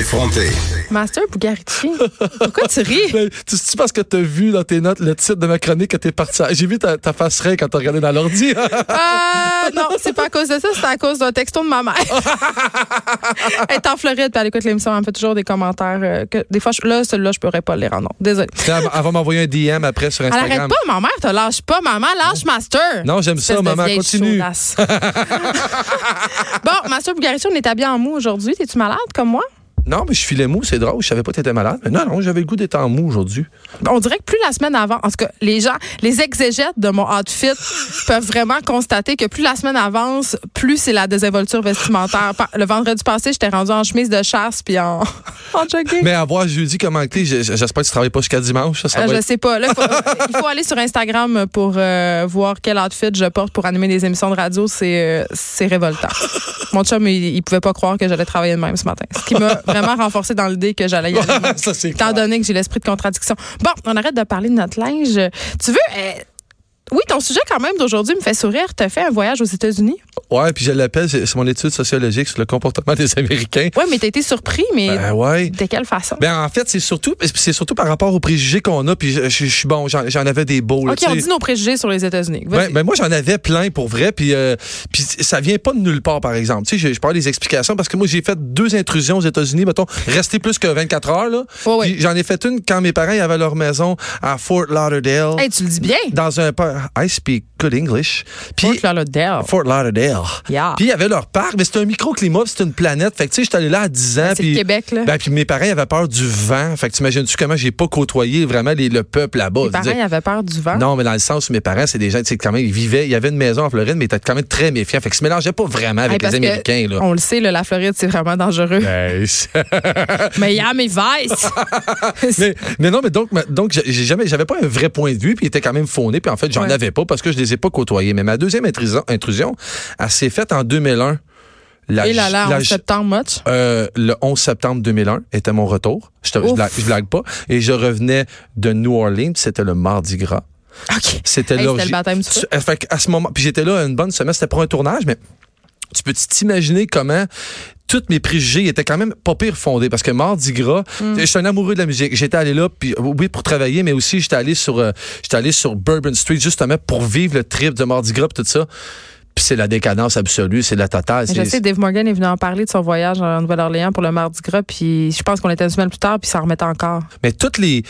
Effronté. Master Bugarici. Pourquoi tu ris? Ben, tu sais parce que t'as vu dans tes notes le titre de ma chronique que t'es parti. J'ai vu ta, ta face raide quand t'as regardé dans l'ordi. Ah, non, c'est pas à cause de ça, c'est à cause d'un texto de ma mère. elle est en Floride, puis elle écoute l'émission, elle me fait toujours des commentaires. euh, que des fois, je- là, celui-là, je pourrais pas le lire en nom. Désolée. elle, va- elle va m'envoyer un DM après sur Elle arrête Instagram. pas, ma mère, te lâche pas, maman, lâche Master. Non, j'aime ça, Espèce de maman, vieille continue. chaudasse. bon, Master Bugarici, on est habillé en mou aujourd'hui. T'es-tu malade comme moi? Non, mais je filais mou, c'est drôle. Je savais pas que t'étais malade. Mais non, non, j'avais le goût d'être en mou aujourd'hui. On dirait que plus la semaine avant, en tout cas, les gens, les exégètes de mon outfit peuvent vraiment constater que plus la semaine avance, plus c'est la désinvolture vestimentaire. Le vendredi passé, j'étais rendue en chemise de chasse puis en, en jogging. Mais à voir jeudi comment t'es, j'espère que tu travailles pas jusqu'à dimanche. Ça, ça Euh, je être- sais pas. Là, faut- il faut aller sur Instagram pour euh, voir quel outfit je porte pour animer des émissions de radio. C'est euh, c'est révoltant. Mon chum, il, il pouvait pas croire que j'allais travailler de même ce matin. Ce qui m'a vraiment renforcé dans l'idée que j'allais y aller. ça, Étant clair. donné que j'ai l'esprit de contradiction. Bon, on arrête de parler de notre linge. Tu veux. Oui, ton sujet quand même d'aujourd'hui me fait sourire. Tu as fait un voyage aux États-Unis? Ouais, puis je l'appelle, c'est mon étude sociologique sur le comportement des Américains. Oui, mais tu été surpris, mais Ben ouais. de quelle façon? Ben en fait, c'est surtout c'est surtout par rapport aux préjugés qu'on a puis je, je- je suis bon, j'en avais des beaux là, OK, on dit nos préjugés sur les États-Unis. Ben, ben moi j'en avais plein pour vrai puis euh, puis ça vient pas de nulle part par exemple. Tu sais je, je parle des explications parce que moi j'ai fait deux intrusions aux États-Unis mettons rester plus que 24 heures là. Ouais, ouais. J'en ai fait une quand mes parents avaient leur maison à Fort Lauderdale Hey, tu le dis bien. dans un I speak good English. Puis Fort Lauderdale. Fort Lauderdale. Yeah. Puis il y avait leur parc, mais c'était un microclimat, c'était une planète. Fait que tu sais, j'étais allé là à 10 ans. Ben, c'est Québec, là. Ben, puis mes parents avaient peur du vent. Fait que t'imagines-tu comment j'ai pas côtoyé vraiment les- le peuple là-bas? Veux parents, avaient peur du vent? non, mais dans le sens où mes parents, c'est des gens, tu sais, quand même, ils vivaient, il y avait une maison en Floride, mais ils étaient quand même très méfiants. Fait qu'ils se mélangeaient pas vraiment avec Hey, les Américains, là. On le sait, là, la Floride, c'est vraiment dangereux. Ben, c'est- Mais Miami Vice. mais, mais non, mais donc, donc jamais, j'avais pas un vrai point de vue, puis il était quand même fondé, puis en fait, j'en Avais pas parce que je les ai pas côtoyés. Mais ma deuxième intrusion, intrusion elle s'est faite en 2001. La- Et là, là, la- en septembre. Euh, le 11 septembre 2001 était mon retour. Je, Ouf. blague, pas. Et je revenais de New Orleans. C'était le Mardi Gras. OK. C'était Hey, le baptême du fait à ce moment, puis j'étais là une bonne semaine. C'était pour un tournage, mais tu peux t'imaginer comment tous mes préjugés étaient quand même pas pire fondés parce que Mardi Gras, Mm. je suis un amoureux de la musique. J'étais allé là puis oui pour travailler mais aussi j'étais allé sur euh, j'étais allé sur Bourbon Street justement pour vivre le trip de Mardi Gras tout ça. Puis c'est la décadence absolue, c'est la totale. Je sais, Dave Morgan est venu en parler de son voyage en Nouvelle-Orléans pour le Mardi Gras, puis je pense qu'on était une semaine plus tard, puis ça en remettait encore. Mais toutes les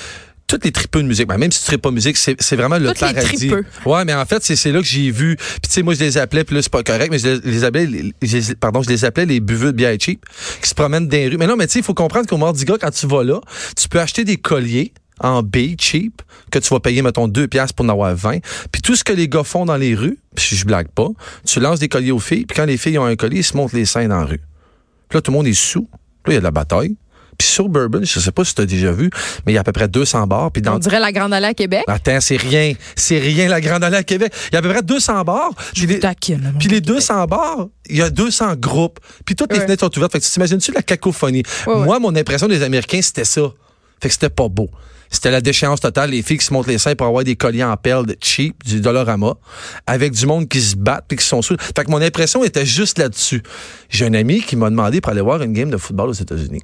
toutes les tripeux de musique, ben, même si tu tripes pas musique, c'est vraiment le Toutes les paradis. tripeux. Ouais, mais en fait, c'est c'est là que j'ai vu. Puis tu sais, moi je les appelais, puis là c'est pas correct, mais je les, les appelais, les- les- pardon, je les appelais les buveux de bière cheap qui se promènent dans les rues. Mais non, mais tu sais, il faut comprendre qu'au Mardi Gras, quand tu vas là, tu peux acheter des colliers en B cheap que tu vas payer mettons 2 piastres pour en avoir 20 puis tout ce que les gars font dans les rues puis je blague pas tu lances des colliers aux filles puis quand les filles ont un collier ils se montent les seins dans la rue Puis là tout le monde est sous là il y a de la bataille puis sur Bourbon je sais pas si tu as déjà vu mais il y a à peu près 200 bars puis dans On dirait la Grande Allée à Québec. Attends, c'est rien. C'est rien, la Grande Allée à Québec. Il y a à peu près 200 bars. Puis les, Taquine, puis les Québec. 200 bars, il y a 200 groupes. Puis toutes les Ouais. fenêtres sont ouvertes. Fait que tu t'imagines-tu la cacophonie? Ouais, ouais. Moi, mon impression des Américains, c'était ça. Fait que c'était pas beau. C'était la déchéance totale, les filles qui se montent les seins pour avoir des colliers en perles de cheap, du Dollarama, avec du monde qui se battent puis qui sont sous. Fait que mon impression était juste là-dessus. J'ai un ami qui m'a demandé pour aller voir une game de football aux États-Unis.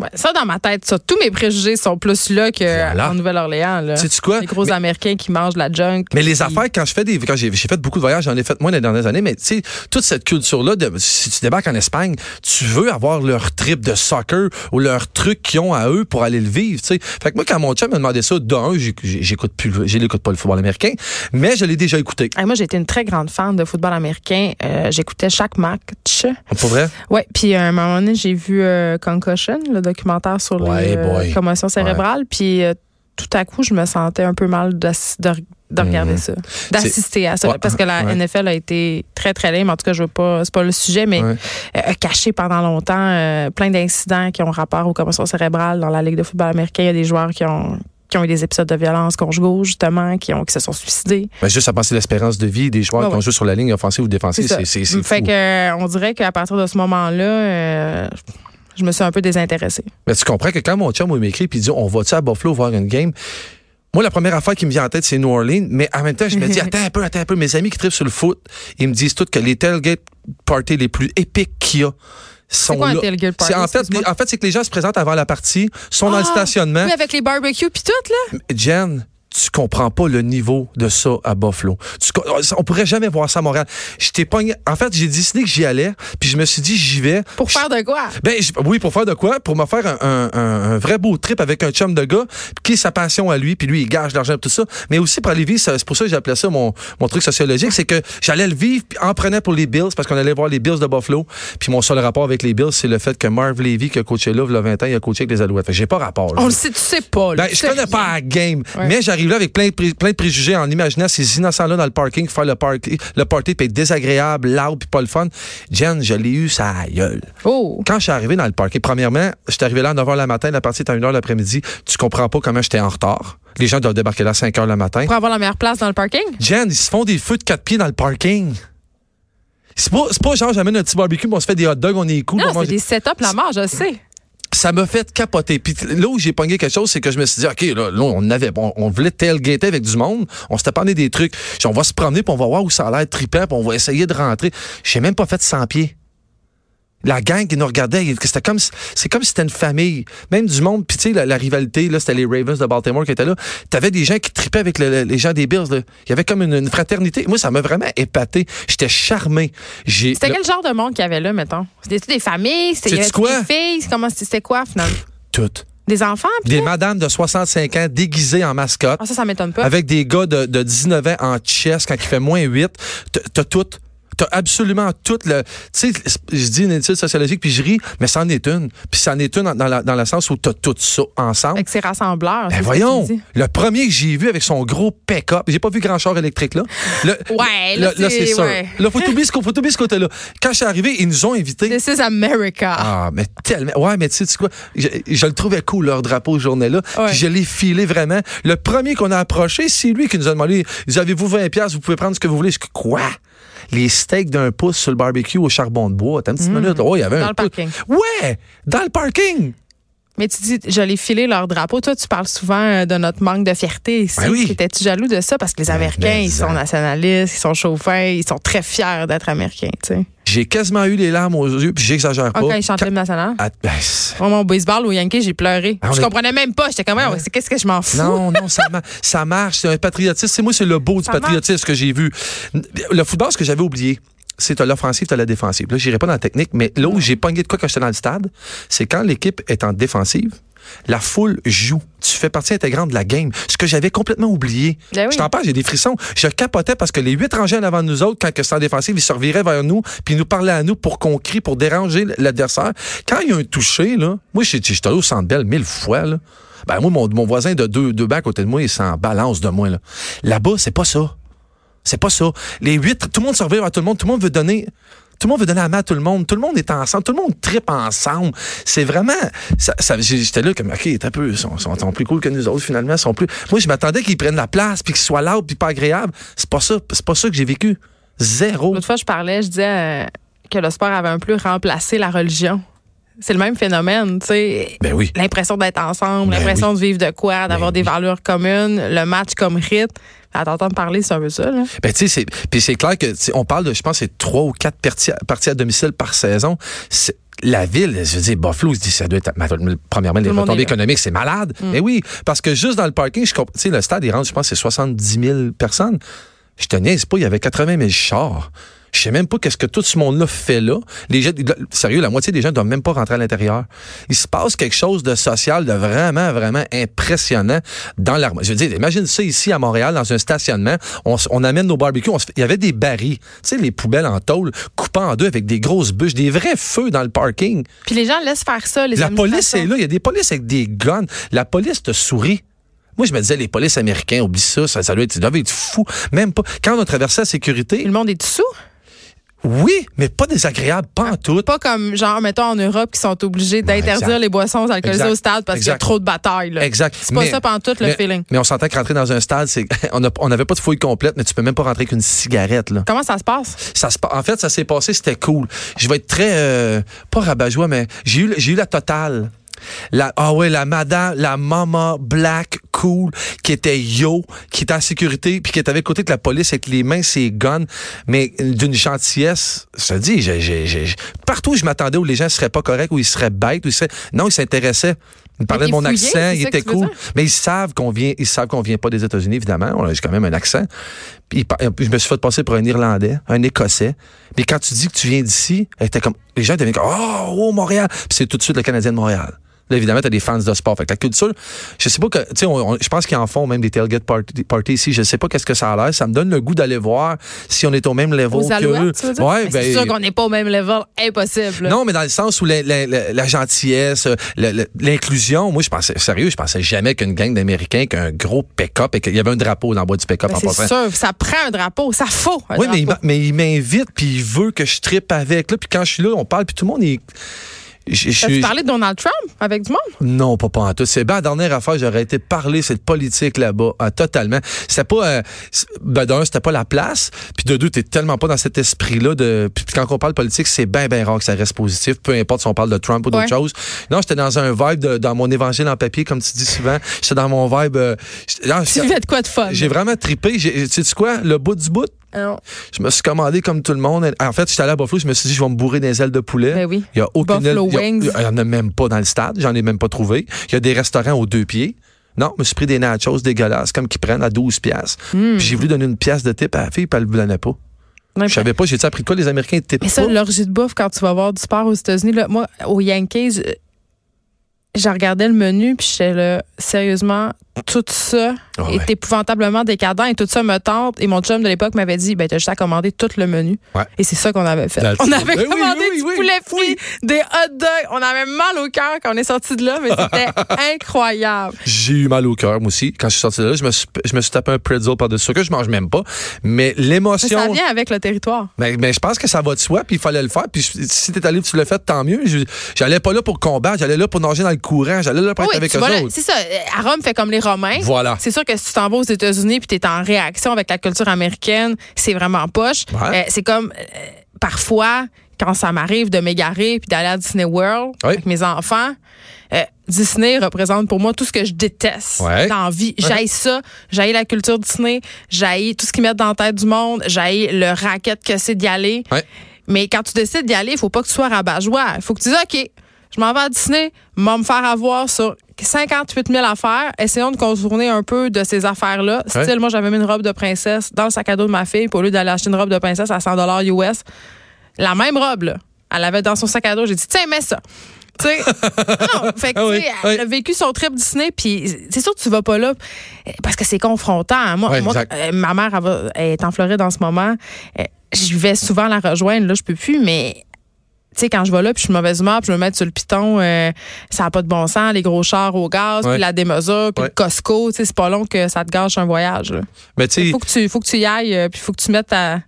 Ouais, ça, dans ma tête, ça, tous mes préjugés sont plus là qu'en Voilà. Nouvelle-Orléans. là. Sais-tu quoi? Les gros Mais- Américains qui mangent de la junk. Mais les puis- affaires, quand je fais des. Quand j'ai j'ai fait beaucoup de voyages, j'en ai fait moins les dernières années, mais tu sais, toute cette culture-là, de- si tu débarques en Espagne, tu veux avoir leur trip de soccer ou leur truc qu'ils ont à eux pour aller le vivre, tu sais. Fait que moi, quand mon chum m'a demandé ça, d'un, j'écoute plus, l'écoute pas le football américain, mais je l'ai déjà écouté. Hey, moi, été une très grande fan de football américain. Euh, J'écoutais chaque match. Pour vrai? Ouais, puis à un moment donné, j'ai vu euh, Concussion, le documentaire sur Ouais, les euh, commotions cérébrales, puis euh, tout à coup, je me sentais un peu mal de, de- de regarder ça, d'assister à ça. Ouais, parce que la ouais. NFL a été très, très lame. En tout cas, je veux pas, c'est pas le sujet, mais Ouais. euh, a caché pendant longtemps euh, plein d'incidents qui ont rapport aux commotions cérébrales dans la Ligue de football américain. Il y a des joueurs qui ont qui ont eu des épisodes de violence conjugaux, justement, qui, ont, qui se sont suicidés. Ben, juste à penser l'espérance de vie des joueurs Ouais, qui ont joué sur la ligne offensive ou défensive, c'est Fait fou. que, on dirait qu'à partir de ce moment-là, euh, je me suis un peu désintéressée. Mais tu comprends que quand mon chum il m'écrit puis il dit on va-tu à Buffalo voir une game? Moi, la première affaire qui me vient en tête, c'est New Orleans. Mais en même temps, je me dis, attends un peu, attends un peu. Mes amis qui tripent sur le foot, ils me disent tous que les tailgate parties les plus épiques qu'il y a sont quoi là. C'est en fait, en fait, c'est que les gens se présentent avant la partie, sont dans le Ah, stationnement. Oui, avec les barbecues puis tout, là. Jen, tu comprends pas le niveau de ça à Buffalo. Tu co- on pourrait jamais voir ça à Montréal. J'étais pogné. En fait, j'ai décidé que j'y allais, puis je me suis dit j'y vais. Pour faire de quoi? Ben oui, pour faire de quoi? Pour me faire un, un- vrai beau trip avec un chum de gars, qui est sa passion à lui, puis lui, il gage l'argent et tout ça. Mais aussi pour aller vivre, c'est pour ça que j'appelais ça mon, mon truc sociologique, c'est que j'allais le vivre puis en prenant pour les Bills, parce qu'on allait voir les Bills de Buffalo. Puis mon seul rapport avec les Bills, c'est le fait que Marv Levy, qui a coaché là, il a 20 ans, il a coaché avec les Alouettes. J'ai pas rapport. là. On le sait, tu sais pas. Là. Ben, je connais rien. pas la game, Ouais. mais j'arrive là avec plein de, pré- plein de préjugés en imaginant ces innocents-là dans le parking, faire le, party, le party, puis être désagréable, loud, puis pas le fun. Jen, je l'ai eu, ça gueule. Oh. Quand je suis arrivé dans le parking, premièrement, je suis arrivé là à 9h le matin, la partie est à 1h l'après-midi. Tu comprends pas comment j'étais en retard. Les gens doivent débarquer là à 5h le matin. Pour avoir la meilleure place dans le parking? Jen, ils se font des feux de quatre pieds dans le parking. C'est pas, pas genre j'amène un petit barbecue, on se fait des hot dogs, on est cool. on Non, c'est des setups la mort, je sais. Ça m'a fait capoter. Puis là où j'ai pogné quelque chose, c'est que je me suis dit, OK, là, là, on avait, on, on voulait tailgater avec du monde. On s'était parlé des trucs. On va se promener, puis on va voir où ça a l'air trippant, puis on va essayer de rentrer. J'ai même pas fait 100 pieds. La gang qui nous regardait, c'était comme, si- c'est comme si c'était une famille. Même du monde. Puis tu sais, la, la rivalité, là, c'était les Ravens de Baltimore qui étaient là. T'avais des gens qui trippaient avec le- le- les gens des Bills. là. Il y avait comme une, une fraternité. Moi, ça m'a vraiment épaté. J'étais charmé. J'ai, C'était quel genre de monde qu'il y avait là, mettons? C'était des familles? C'était des filles? Comment, c'était quoi, finalement? tout. Des enfants? puis Des madames de 65 ans déguisées en mascotte. Ah, ça, ça m'étonne pas. avec des gars de, de 19 ans en chess quand il fait moins 8. T'as- T'as tout. T'as absolument tout le. Tu sais, je dis une étude sociologique puis je ris, mais c'en est une. Puis c'en est une dans, la, dans le sens où t'as tout ça ensemble. Avec ses rassembleurs. Ben voyons, le premier que j'ai vu avec son gros pick-up, j'ai pas vu grand char électrique là. Le- Ouais, là, là, c'est sûr. ouais. Là, faut oublier faut oublier ce côté-là. Quand je suis arrivé, ils nous ont invités. This is America. Ah, mais tellement. Ouais, mais tu sais quoi? Je, je le trouvais cool, leur drapeau, ce journée-là. Ouais. Puis je l'ai filé vraiment. Le premier qu'on a approché, c'est lui qui nous a demandé dit, Avez-vous 20$, piastres, vous pouvez prendre ce que vous voulez. Je dis, Quoi? Les steaks d'un pouce sur le barbecue au charbon de bois. Attends une petite minute. Oh, il y avait. Dans un le parking. Ouais! Dans le parking! Mais tu dis, je l'ai filé leur drapeau. Toi, tu parles souvent euh, de notre manque de fierté ici. Ben oui. Étais-tu jaloux de ça? Parce que les Américains, mais ils sont nationalistes, ils sont chauffins, ils sont très fiers d'être Américains, tu sais. J'ai quasiment eu les larmes aux yeux, puis j'exagère Ah, pas. quand ils chantent l'hymne national. Ah, ben, Moi, mon baseball au Yankee, j'ai pleuré. Ah, je est- comprenais même pas. J'étais comme, Ouais, c'est qu'est-ce que je m'en fous? Non, non, ça, ma- ça marche. C'est un patriotisme. C'est moi, c'est le beau du patriotisme que j'ai vu. Le football, ce que j'avais oublié, c'est l'offensive, t'as la défensive. Là, j'irai pas dans la technique, mais là où j'ai pogné de quoi quand j'étais dans le stade, c'est quand l'équipe est en défensive, la foule joue. Tu fais partie intégrante de la game. Ce que j'avais complètement oublié. Ben oui. Je t'en parle, j'ai des frissons. Je capotais parce que les huit rangées en avant de nous autres, quand que c'était en défensive, ils se reviraient vers nous, puis ils nous parlaient à nous pour qu'on crie, pour déranger l'adversaire. Quand il y a un touché, là, moi, j'étais allé au Centre Bell mille fois, là. Ben, moi, mon, mon voisin de deux, deux à côté de moi, il s'en balance de moi, là. Là-bas, c'est pas ça. C'est pas ça. Les huit, tout le monde se revient vers tout le monde, tout le monde veut donner. Tout le monde veut donner la main à tout le monde. Tout le monde est ensemble. Tout le monde tripe ensemble. C'est vraiment. ça- J'étais là comme, OK, t'as un peu. Ils sont, sont- plus cool que nous autres, finalement. Sont plus. Moi, je m'attendais qu'ils prennent la place, puis qu'ils soient là, puis pas agréables. C'est pas ça. C'est pas ça que j'ai vécu. Zéro. L'autre fois, je parlais, je disais euh, que le sport avait un peu remplacé la religion. C'est le même phénomène, tu sais. Ben oui. L'impression d'être ensemble, Ben l'impression de vivre de quoi, d'avoir Ben des oui. valeurs communes, le match comme rythme. À t'entendre parler, c'est un peu ça, là. Ben, tu sais, c'est- puis c'est clair que, on parle de, je pense, c'est trois ou quatre parties, parties à domicile par saison. C'est- La ville, je veux dire, Buffalo, je dis, ça doit être, premièrement, les retombées. Mm. économiques, c'est malade. Mais oui, parce que juste dans le parking, je comp- tu sais, le stade, il rentre, je pense, c'est 70 000 personnes. Je te niaise pas, il y avait 80 000 chars. Je sais même pas qu'est-ce que tout ce monde-là fait là. Les gens, sérieux, la moitié des gens ne doivent même pas rentrer à l'intérieur. Il se passe quelque chose de social, de vraiment, vraiment impressionnant dans l'armée. Je veux dire, imagine ça ici à Montréal, dans un stationnement. On, amène nos barbecues. on se fait- il y avait des barils, tu sais, les poubelles en tôle, coupées en deux avec des grosses bûches, des vrais feux dans le parking. Puis les gens laissent faire ça, les La police est là. Il y a des polices avec des guns. La police te sourit. Moi, je me disais, les polices américains, oublie ça, ça, ça doit être, ça doit être fou. Même pas. Quand on a traversé la sécurité, Le monde est sous? Oui, mais pas désagréable, pas en tout. Pas comme, genre, mettons, en Europe, qui sont obligés d'interdire les boissons alcoolisées Exact. au stade parce qu'il y a trop de batailles. là. Exact. C'est pas Mais- ça pendant tout le mais, feeling. Mais on s'entend que rentrer dans un stade, c'est on n'avait pas de fouille complète, mais tu peux même pas rentrer qu'une cigarette là. Comment ça se passe? Ça se, en fait, ça s'est passé, c'était cool. Je vais être très euh, pas rabat-joie, mais j'ai eu j'ai eu la totale. La, ah ouais, la madame, la mama black cool qui était yo, qui était en sécurité, puis qui était avec côté de la police avec les mains, ses guns, mais d'une gentillesse. Je te dis, j'ai- j'ai- j'ai- partout où je m'attendais où les gens seraient pas corrects, où ils seraient bêtes, où ils seraient, non, ils s'intéressaient. Ils parlaient de mon fouillé, accent, il était cool. Mais ils savent qu'on vient, ils savent qu'on vient pas des États-Unis, évidemment. On a quand même un accent. Puis, il par- je me suis fait passer pour un Irlandais, un Écossais. Puis quand tu dis que tu viens d'ici, était comme, les gens deviennent comme, oh, oh, Montréal. Puis c'est tout de suite le Canadien de Montréal. Là, évidemment, t'as des fans de sport. Fait que la culture, je sais pas que, tu sais, je pense qu'ils en font même des tailgate party, party ici. Je sais pas qu'est-ce que ça a l'air. Ça me donne le goût d'aller voir si on est au même level Aux que eux. alouettes, tu veux dire? Ouais, Mais ben, c'est sûr qu'on n'est pas au même level. Impossible. là. non, mais dans le sens où la, la- la- la gentillesse, l'inclusion, moi, je pensais, sérieux, je pensais jamais qu'une gang d'Américains, qu'un gros pick-up, et qu'il y avait un drapeau dans le bois du pick-up Ben, en c'est sûr. Ça prend un drapeau. Ça faut. un Oui, drapeau. mais il m'invite, puis il veut que je trippe avec. Là, puis quand je suis là, on parle, puis tout le monde est. je- je suis- parlé de Donald Trump avec du monde? non, pas, pas en tout. C'est bien la dernière affaire, j'aurais été parler cette politique là-bas, ah, totalement. C'était pas, euh, ben, d'un, c'était pas la place, puis de deux, t'es tellement pas dans cet esprit-là de, puis quand on parle politique, c'est bien, bien rare que ça reste positif, peu importe si on parle de Trump ou d'autres Ouais. choses. Non, j'étais dans un vibe de- dans mon évangile en papier, comme tu dis souvent. J'étais dans mon vibe, euh, non, Tu vivais de quoi de fun? j'ai vraiment trippé. J'ai- Tu sais quoi? Le bout du bout, Alors, je me suis commandé comme tout le monde. En fait, j'étais allé à Buffalo, je me suis dit, je vais me bourrer des ailes de poulet. Ben oui. Il y a aucune aile- il y a- wings. Il y en a même pas dans le stade. J'en ai même pas trouvé. Il y a des restaurants aux deux pieds. Non, je me suis pris des nachos dégueulasses, comme qu'ils prennent à 12 piastres. Hmm. Puis j'ai voulu donner une pièce de tip à la fille, puis elle ne donnait pas. Je savais pas, j'ai-tu appris de quoi les Américains étaient Mais ça, l'orgie de bouffe, quand tu vas voir du sport aux États-Unis, moi, aux Yankees, j'ai regardé le menu, puis j'étais là, sérieusement, tout ça Ah est ouais. épouvantablement décadent et tout ça me tente. Et mon chum de l'époque m'avait dit, ben, t'as juste à commander tout le menu. Ouais. Et c'est ça qu'on avait fait. That's on it. avait Ben commandé du poulet frit, des hot dogs. On avait mal au cœur quand on est sorti de là, mais c'était incroyable. J'ai eu mal au cœur, moi aussi. Quand je suis sorti de là, je me suis, je me suis tapé un pretzel par-dessus que je mange même pas. Mais l'émotion. ça vient avec le territoire. Mais, mais je pense que ça va de soi, puis il fallait le faire. Puis si t'es allé, tu l'as fait, tant mieux. J'allais pas là pour combattre, j'allais là pour nager dans le courant, j'allais là pour être Oui, avec eux autres. c'est ça. À Rome, fait comme les Romains. Voilà. C'est sûr que si tu t'en vas aux États-Unis puis tu es en réaction avec la culture américaine, c'est vraiment poche. Ouais. Euh, c'est comme euh, parfois quand ça m'arrive de m'égarer puis d'aller à Disney World Oui. avec mes enfants. euh, Disney représente pour moi tout ce que je déteste Ouais. dans la vie. Ouais. J'haïs ça, j'haïs la culture Disney, j'haïs tout ce qu'ils mettent dans la tête du monde, j'haïs le racket que c'est d'y aller. Ouais. Mais quand tu décides d'y aller, il faut pas que tu sois rabat-joie. Il faut que tu dises, OK, je m'en vais à Disney, m'en me faire avoir sur 58 000 affaires. Essayons de contourner un peu de ces affaires-là. Style, moi, j'avais mis une robe de princesse dans le sac à dos de ma fille, puis au lieu d'aller acheter une robe de princesse à 100 US, la même robe, là, elle avait dans son sac à dos. J'ai dit, tiens, mets ça. Tu sais, non, fait que, Ah oui, tu sais, elle a vécu son trip Disney, puis c'est sûr que tu vas pas là parce que c'est confrontant. Moi, Ouais, moi, euh, ma mère elle va- elle est en Floride en ce moment. Euh, je vais souvent la rejoindre. Là, je peux plus, mais tu sais, quand je vais là, puis je suis de mauvaise humeur, puis je me mets sur le piton, euh, ça n'a pas de bon sens, les gros chars au gaz, Ouais. puis la démesure, puis Ouais. le Costco, tu sais, c'est pas long que ça te gâche un voyage. là. Mais tu sais, faut que tu, faut que tu y ailles, puis faut que tu mettes ta-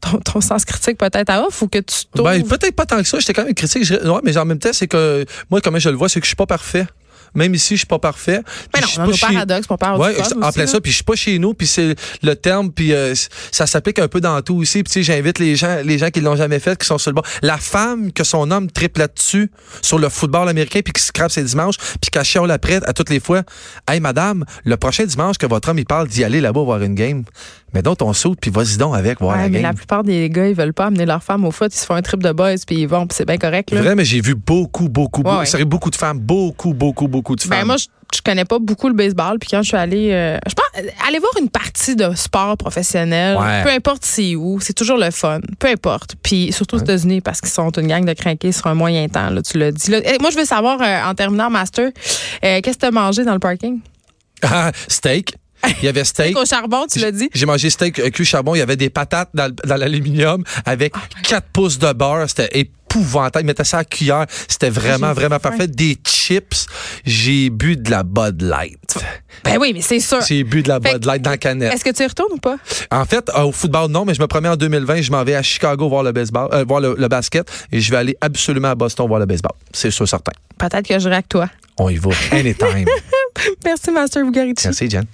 ton, ton sens critique peut-être à off, faut que tu. Ben, peut-être pas tant que ça. J'étais quand même critique. Je- ouais, mais en même temps, c'est que moi, comment je le vois, c'est que je suis pas parfait. Même ici, je suis pas parfait. mais Puis non, je suis on pas chez- paradoxe, mon père Ouais, du en plein ça, puis je suis pas chez nous, puis c'est le terme, puis euh, ça s'applique un peu dans tout aussi. Puis tu sais, j'invite les gens, les gens qui l'ont jamais fait, qui sont sur le bord. La femme que son homme triple là-dessus sur le football américain, puis qui se crappe ses dimanches, puis qui chiale après à toutes les fois. Hey madame, le prochain dimanche que votre homme il parle d'y aller là-bas voir une game, mais donc on saute puis vas-y donc avec voir Ouais, la mais la game. plupart des gars, ils veulent pas amener leur femme au foot. Ils se font un trip de boys, puis ils vont, puis c'est bien correct. Là. Vrai, mais j'ai vu beaucoup, beaucoup, beaucoup, ouais. beaucoup de femmes, beaucoup, beaucoup, beaucoup de femmes. Ben moi, je, je connais pas beaucoup le baseball. Puis quand je suis allée, euh, je pense, euh, aller voir une partie de sport professionnel, Ouais. peu importe c'est où, c'est toujours le fun. Peu importe. Puis surtout aux États-Unis, parce qu'ils sont une gang de craqués sur un moyen temps. Là, tu l'as dit. Là. Eh, moi, je veux savoir, euh, en terminant master, euh, qu'est-ce que tu as mangé dans le parking? Steak. Il y avait steak. Au charbon, tu l'as dit. J'ai mangé steak euh, cuit charbon. Il y avait des patates dans, l'aluminium avec 4 pouces de beurre. C'était ép- épouvantable. Ils mettaient ça à cuillère. C'était vraiment, vraiment faim. parfait. Des chips. J'ai bu de la Bud Light. Ben oui, mais c'est sûr. J'ai bu de la Fait Bud Light dans la canette. Est-ce que tu y retournes ou pas? En fait, euh, au football, non, mais je me promets en 2020, je m'en vais à Chicago voir le baseball, euh, voir le, le basket et je vais aller absolument à Boston voir le baseball. C'est sûr, certain. Peut-être que je avec toi. On y va. Anytime. Merci, Master Bugarici. Merci, Jen.